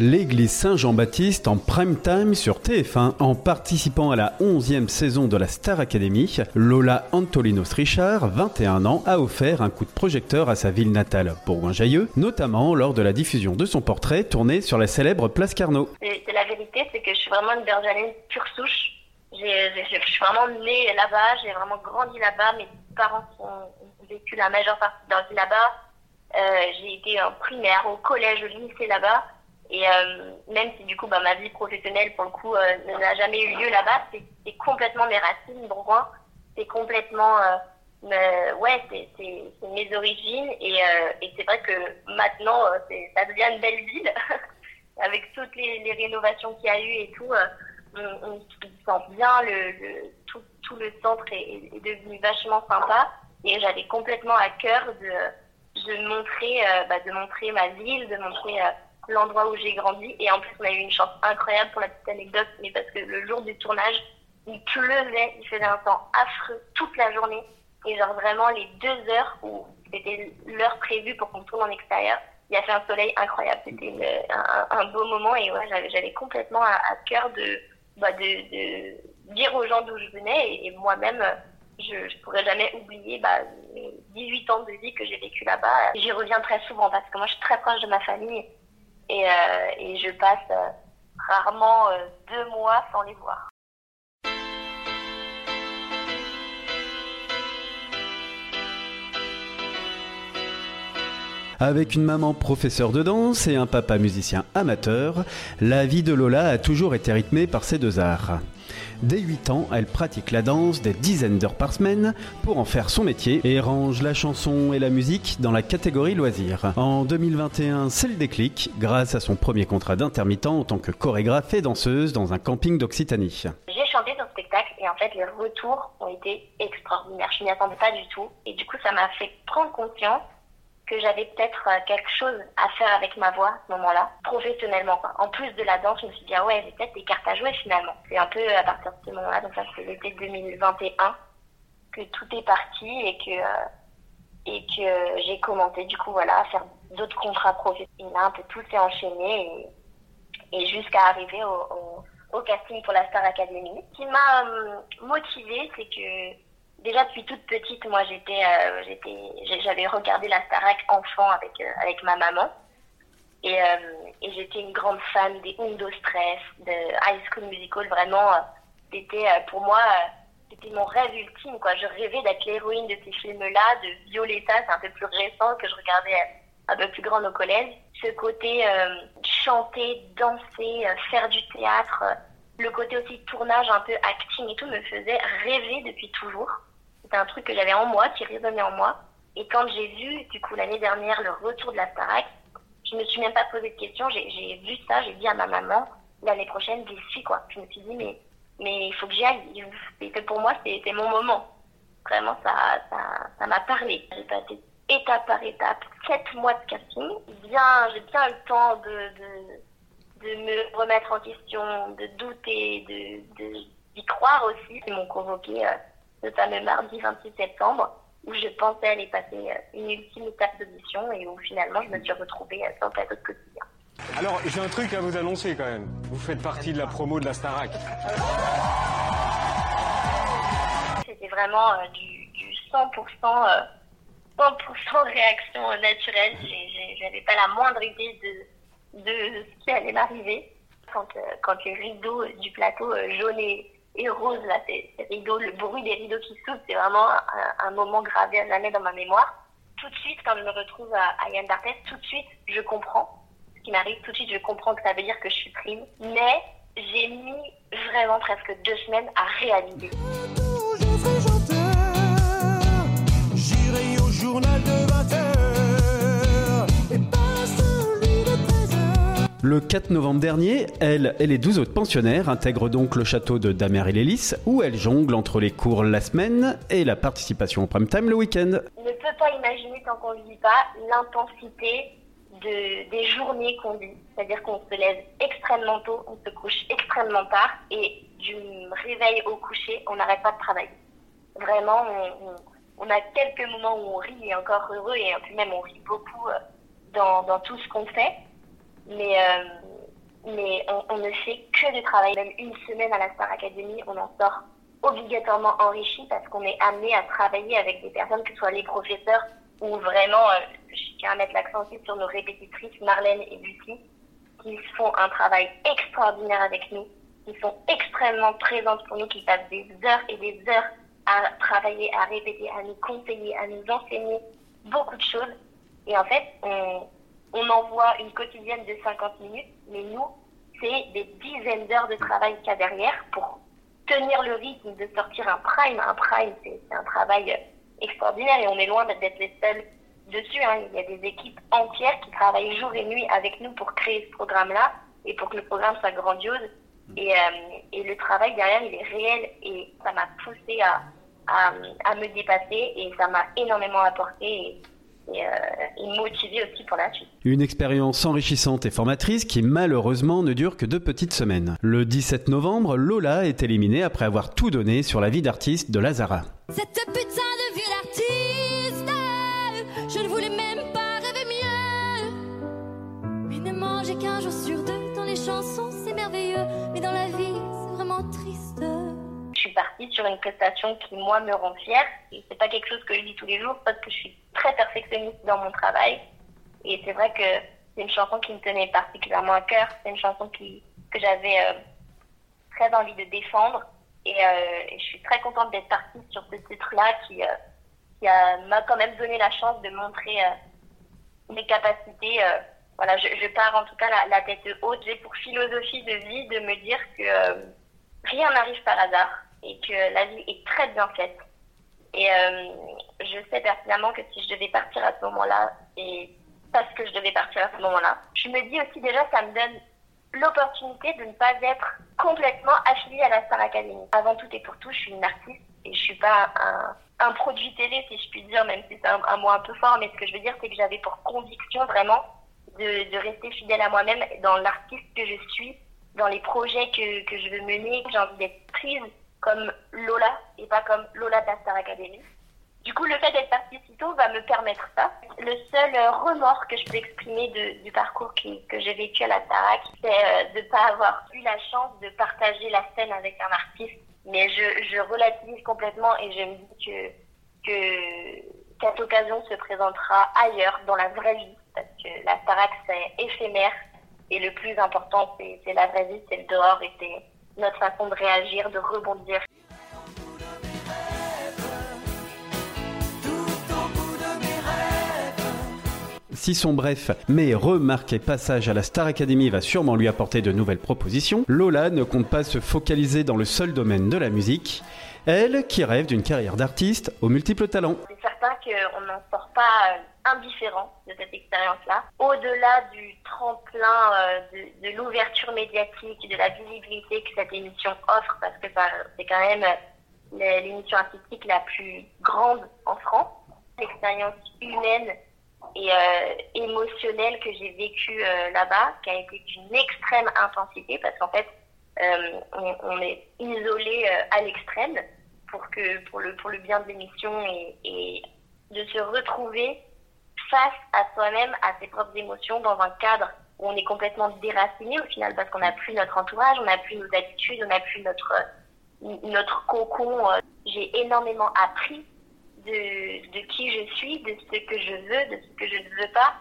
L'église Saint-Jean-Baptiste en prime time sur TF1 en participant à la 11e saison de la Star Academy, Lola Antolinos Richard, 21 ans, a offert un coup de projecteur à sa ville natale, Bourgoin-Jailleux, notamment lors de la diffusion de son portrait tourné sur la célèbre place Carnot. La vérité, c'est que je suis vraiment une bergeraine pure souche. je suis vraiment née là-bas, j'ai vraiment grandi là-bas, mes parents ont vécu la majeure partie de leur vie là-bas. Euh, j'ai été en primaire, au collège, au lycée là-bas. Et euh, même si du coup bah, ma vie professionnelle pour le coup euh, n'a jamais eu lieu là-bas, c'est complètement mes racines, Bourgoin. C'est complètement ouais, c'est mes origines et, et c'est vrai que maintenant ça devient une belle ville avec toutes les, les rénovations qu'il y a eu et tout. on, on, sent bien le, le tout, tout, le centre est, est, devenu vachement sympa et j'avais complètement à cœur de, de montrer bah, de montrer ma ville, de montrer l'endroit où j'ai grandi. Et en plus, on a eu une chance incroyable pour la petite anecdote, mais parce que le jour du tournage, il pleuvait, il faisait un temps affreux toute la journée. Et genre vraiment les deux heures où c'était l'heure prévue pour qu'on tourne en extérieur, il y a fait un soleil incroyable. C'était un, beau moment et ouais, j'avais complètement à, cœur de, bah, de, dire aux gens d'où je venais et, moi-même, je ne pourrais jamais oublier bah, mes 18 ans de vie que j'ai vécu là-bas. J'y reviens très souvent parce que moi je suis très proche de ma famille et, euh, et je passe euh, rarement euh, deux mois sans les voir. Avec une maman professeure de danse et un papa musicien amateur, la vie de Lola a toujours été rythmée par ces deux arts. Dès 8 ans, elle pratique la danse des dizaines d'heures par semaine pour en faire son métier et range la chanson et la musique dans la catégorie loisirs. En 2021, c'est le déclic grâce à son premier contrat d'intermittent en tant que chorégraphe et danseuse dans un camping d'Occitanie. J'ai chanté dans ce spectacle et en fait les retours ont été extraordinaires. Je m'y attendais pas du tout et du coup ça m'a fait prendre conscience que j'avais peut-être euh, quelque chose à faire avec ma voix à ce moment-là, professionnellement. Quoi. En plus de la danse, je me suis dit, ah ouais, j'ai peut-être des cartes à jouer finalement. C'est un peu à partir de ce moment-là, donc ça c'est l'été 2021, que tout est parti et que, euh, et que j'ai commencé du coup voilà, à faire d'autres contrats professionnels. Un peu tout s'est enchaîné et, et jusqu'à arriver au, au, casting pour la Star Academy. Ce qui m'a euh, motivée, c'est que déjà depuis toute petite, moi j'étais, euh, j'étais, j'avais regardé la Starac enfant avec euh, avec ma maman et, euh, et j'étais une grande fan des Undo Stress, de High School Musical. Vraiment, c'était pour moi c'était mon rêve ultime quoi. Je rêvais d'être l'héroïne de ces films-là, de Violetta, c'est un peu plus récent que je regardais un peu plus grande au collège. Ce côté chanter, danser, faire du théâtre, le côté aussi tournage, un peu acting et tout me faisait rêver depuis toujours. C'était un truc que j'avais en moi, qui résonnait en moi. Et quand j'ai vu, du coup, l'année dernière, le retour de la Starac, je me suis même pas posé de questions. J'ai vu ça, j'ai dit à ma maman, l'année prochaine, j'y suis, quoi. Je me suis dit, mais, mais il faut que j'y aille. Pour moi, c'était mon moment. Vraiment, ça, ça, ça m'a parlé. J'ai passé étape par étape, sept mois de casting. Bien, j'ai bien eu le temps de, de, de me remettre en question, de douter, de, d'y croire aussi. Ils m'ont convoqué euh, le fameux mardi 26 septembre, où je pensais aller passer euh, une ultime étape d'audition et où finalement je me suis retrouvée euh, sur le plateau de quotidien. Alors, j'ai un truc à vous annoncer quand même. Vous faites partie de la promo de la Starac. C'était vraiment euh, du, 100%, 100% réaction naturelle. J'avais pas la moindre idée de, de ce qui allait m'arriver. Quand, quand les rideaux du plateau jaune et, et rose, là, c'est rideaux, le bruit des rideaux qui s'ouvrent, c'est vraiment un, moment gravé à jamais dans ma mémoire. Tout de suite, quand je me retrouve à, Yann Barthès, tout de suite, je comprends ce qui m'arrive, tout de suite, je comprends que ça veut dire que je suis prime, mais j'ai mis vraiment presque deux semaines à réaliser. Le 4 novembre dernier, elle et les 12 autres pensionnaires intègrent donc le château de Damer et Lélis, où elle jongle entre les cours la semaine et la participation au prime time le week-end. On ne peut pas imaginer, tant qu'on ne vit pas, l'intensité de, des journées qu'on vit. C'est-à-dire qu'on se lève extrêmement tôt, on se couche extrêmement tard, et du réveil au coucher, on n'arrête pas de travailler. Vraiment, on, a quelques moments où on rit et encore heureux, et puis même on rit beaucoup euh, dans tout ce qu'on fait. Mais, euh, mais on, ne fait que de travail. Même une semaine à la Star Academy, on en sort obligatoirement enrichi parce qu'on est amené à travailler avec des personnes, que ce soit les professeurs ou vraiment, euh, je tiens à mettre l'accent aussi sur nos répétitrices, Marlène et Lucie, qui font un travail extraordinaire avec nous, qui sont extrêmement présentes pour nous, qui passent des heures et des heures à travailler, à répéter, à nous conseiller, à nous enseigner beaucoup de choses. Et en fait, on, on envoie une quotidienne de 50 minutes, mais nous, c'est des dizaines d'heures de travail qu'il y a derrière pour tenir le rythme de sortir un prime. Un prime, c'est un travail extraordinaire et on est loin d'être les seuls dessus. Hein. Il y a des équipes entières qui travaillent jour et nuit avec nous pour créer ce programme-là et pour que le programme soit grandiose. Et, euh, et le travail derrière, il est réel et ça m'a poussé à, à, à, me dépasser et ça m'a énormément apporté. Et, et, euh, motivé aussi pour la suite. Une expérience enrichissante et formatrice qui malheureusement ne dure que deux petites semaines. Le 17 novembre, Lola est éliminée après avoir tout donné sur la vie d'artiste de Lazara. Cette putain de vie d'artiste, je ne voulais même pas rêver mieux. Mais ne manger qu'un jour sur deux dans les chansons, c'est merveilleux, mais dans la vie, c'est vraiment triste partie sur une prestation qui, moi, me rend fière. C'est pas quelque chose que je dis tous les jours parce que je suis très perfectionniste dans mon travail. Et c'est vrai que c'est une chanson qui me tenait particulièrement à cœur. C'est une chanson qui, que j'avais euh, très envie de défendre. Et, euh, et, je suis très contente d'être partie sur ce titre-là qui, euh, qui m'a quand même donné la chance de montrer mes capacités. voilà, je, pars en tout cas la tête haute. J'ai pour philosophie de vie de me dire que rien n'arrive par hasard et que la vie est très bien faite. Et euh, je sais pertinemment que si je devais partir à ce moment-là, et parce que je devais partir à ce moment-là, je me dis aussi déjà ça me donne l'opportunité de ne pas être complètement affiliée à la Star Academy. Avant tout et pour tout, je suis une artiste et je suis pas un, produit télé, si je puis dire, même si c'est un, mot un peu fort, mais ce que je veux dire, c'est que j'avais pour conviction vraiment de, rester fidèle à moi-même dans l'artiste que je suis, dans les projets que, que je veux mener. J'ai envie d'être prise comme Lola et pas comme Lola de Star Academy. Du coup, le fait d'être partie si tôt va me permettre ça. Le seul euh, remords que je peux exprimer du parcours qui, que j'ai vécu à la Starac, c'est euh, de ne pas avoir eu la chance de partager la scène avec un artiste. Mais je, je relativise complètement et je me dis que, que cette occasion se présentera ailleurs, dans la vraie vie. Parce que la Starac, c'est éphémère. Et le plus important, c'est la vraie vie, c'est le dehors et c'est notre façon de réagir, de rebondir. Si son bref mais remarqué passage à la Star Academy va sûrement lui apporter de nouvelles propositions, Lola ne compte pas se focaliser dans le seul domaine de la musique. Elle qui rêve d'une carrière d'artiste aux multiples talents. Qu'on n'en sort pas euh, indifférent de cette expérience-là. Au-delà du tremplin euh, de, l'ouverture médiatique, de la visibilité que cette émission offre, parce que c'est quand même euh, l'émission artistique la plus grande en France, l'expérience humaine et émotionnelle que j'ai vécue là-bas, qui a été d'une extrême intensité, parce qu'en fait, on, on, est isolé à l'extrême pour que pour le pour le bien de l'émission et, et se retrouver face à soi-même, à ses propres émotions, dans un cadre où on est complètement déraciné au final, parce qu'on n'a plus notre entourage, on n'a plus nos habitudes, on n'a plus notre, notre cocon. J'ai énormément appris de, de qui je suis, de ce que je veux, de ce que je ne veux pas,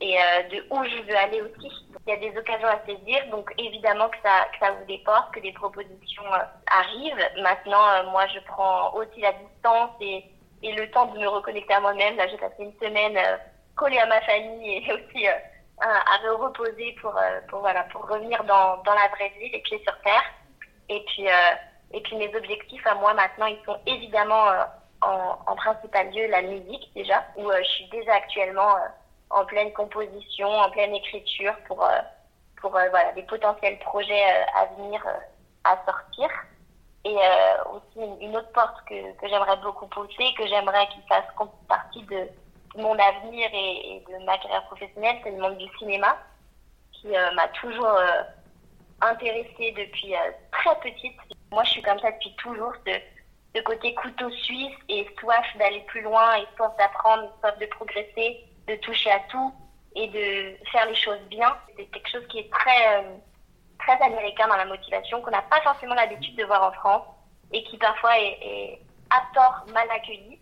et euh, de où je veux aller aussi. Il y a des occasions à saisir, donc évidemment que ça, que ça vous déporte, que des propositions euh, arrivent. Maintenant, euh, moi, je prends aussi la distance et et le temps de me reconnecter à moi-même. Là, j'ai passé une semaine euh, collée à ma famille et aussi euh, à, me reposer pour, euh, pour, voilà, pour revenir dans, dans la vraie vie, les pieds sur terre. Et puis, et puis mes objectifs à moi maintenant, ils sont évidemment en, en principal lieu la musique déjà, où je suis déjà actuellement en pleine composition, en pleine écriture pour, pour voilà, des potentiels projets à venir à sortir. Et euh, aussi une, autre porte que, que j'aimerais beaucoup pousser, que j'aimerais qu'il fasse partie de, mon avenir et, de ma carrière professionnelle, c'est le monde du cinéma, qui euh, m'a toujours euh, intéressée depuis euh, très petite. Moi, je suis comme ça depuis toujours, de, de côté couteau suisse et soif d'aller plus loin, et soif d'apprendre, soif de progresser, de toucher à tout et de faire les choses bien. C'est quelque chose qui est très très américain dans la motivation, qu'on n'a pas forcément l'habitude de voir en France et qui parfois est, à tort mal accueilli.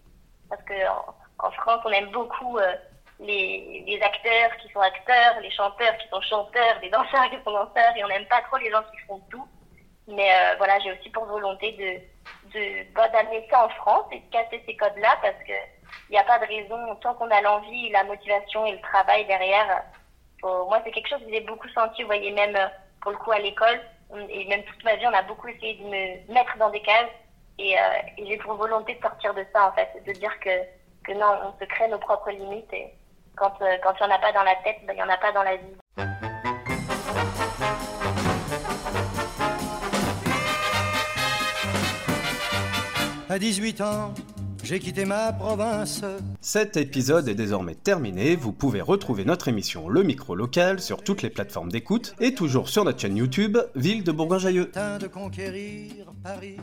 Parce qu'en en, France, on aime beaucoup euh, les, acteurs qui sont acteurs, les chanteurs qui sont chanteurs, les danseurs qui sont danseurs, et on n'aime pas trop les gens qui font tout. Mais euh, voilà, j'ai aussi pour volonté de, bah, d'amener ça en France et de casser ces codes-là parce que il n'y a pas de raison, tant qu'on a l'envie, la motivation et le travail derrière. moi, c'est quelque chose que j'ai beaucoup senti, vous voyez, même euh, pour le coup à l'école, et même toute ma vie, on a beaucoup essayé de me mettre dans des cases. Et, euh, et j'ai pour volonté de sortir de ça, en fait, de dire que, que non, on se crée nos propres limites. Et quand, euh, il n'y en a pas dans la tête, ben, il n'y en a pas dans la vie. À 18 ans, j'ai quitté ma province. Cet épisode est désormais terminé. Vous pouvez retrouver notre émission Le Micro Local sur toutes les plateformes d'écoute et toujours sur notre chaîne YouTube Ville de Bourgoin-Jailleux. de conquérir Paris.